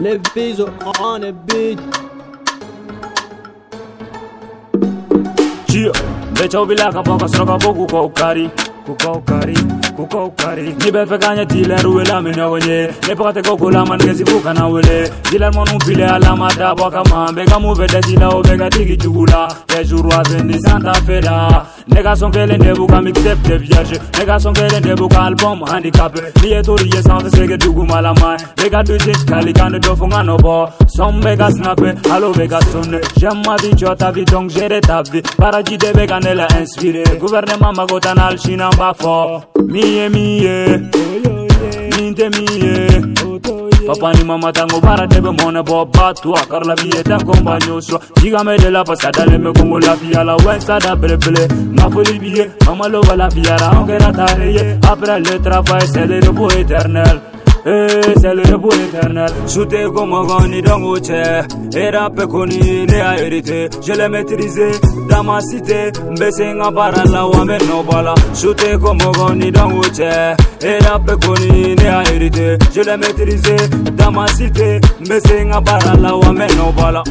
Les filles on the beat. Chia, mecha ubila kapoka sroka kapoku kwa ukari, kwa ukari. kuko kari nibe fɛ ka ɲɛ tilɛri wele a mi ɲɔgɔn ye ne pagatɛ ko ko la manigɛsifu kana wele dilɛrimɔnu filɛ alama dabɔ kama bɛɛ ka mun fɛ dɛsi la o bɛɛ ka santa fera ne ka sɔn kelen de b'u ka mixtape de vierge ne ka album handicap n'i ye tori sege dugumalama ne ka dusi kali kan de dɔ fo n ka nɔ bɔ sɔn bɛ ka sinape alo bɛ ka sonne j'aime ma vie tu as ta donc gère ta vie inspiré gouvernement mago t'an miye miye minte miye Papá ni mamá tan para te mona boba tu a carla billeta con bañoso Dígame de la pasada le me pongo la fia la huensa da breble Ma foli bille, mamá lo va la fiara aunque era tarde Apre le trafa ese de lo eterno Eh, c'est le pour l'éternel. Shooté comme un ni dans mon chair. Et rapé connu, né à hériter. Je l'ai maîtrisé dans ma cité. Mbessé nga para la wame no bala. Shooté comme un ni dans mon chair. Et rapé connu, né à hériter. Je l'ai maîtrisé dans ma cité. Mbessé nga para la wame no bala.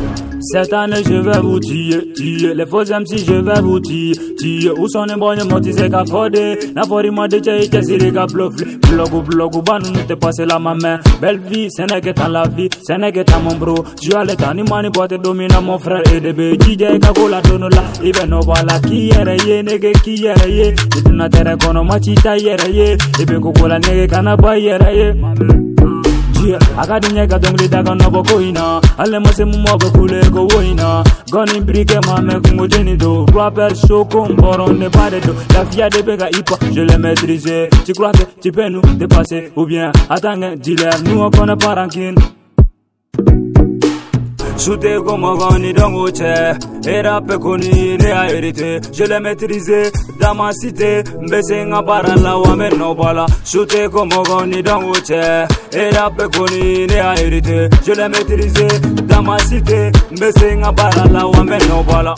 Cette année je vais vous dire, tuer. Les faux MC je vais vous dire tuer. Où sont les bonnes motis, c'est qu'à foder. La forêt, moi, de les gars, Blog, blog, ban, nous te passé la maman. Belle vie, c'est n'est que la vie, c'est n'est que mon bro. Tu as les tanimani, te domine mon frère et je vais kakola, donne la. Ibe no bala, qui ye, qui ye. Et tu n'as qu'on a machita, ye. la kokola, nege, canaba, yeah akadinya kadongli daga nobo koina ale mose mumo go kule go woina goni brike eh, mame kungojeni do rapper shoko mboro ne pare do la fia de bega ipa je le maîtrise tu crois que tu peux nous dépasser ou bien attends eh, dealer nous on connaît pas rancune shooter comme un grand dans mon chair. Et rapper connu, la vérité. Je l'ai maîtrisé dans ma cité. Mbese nga bara la wa me no bala. Shooter comme un grand dans mon chair. Et rapper connu, la vérité. Je l'ai maîtrisé dans ma cité. Mbese nga bara la wa me no bala.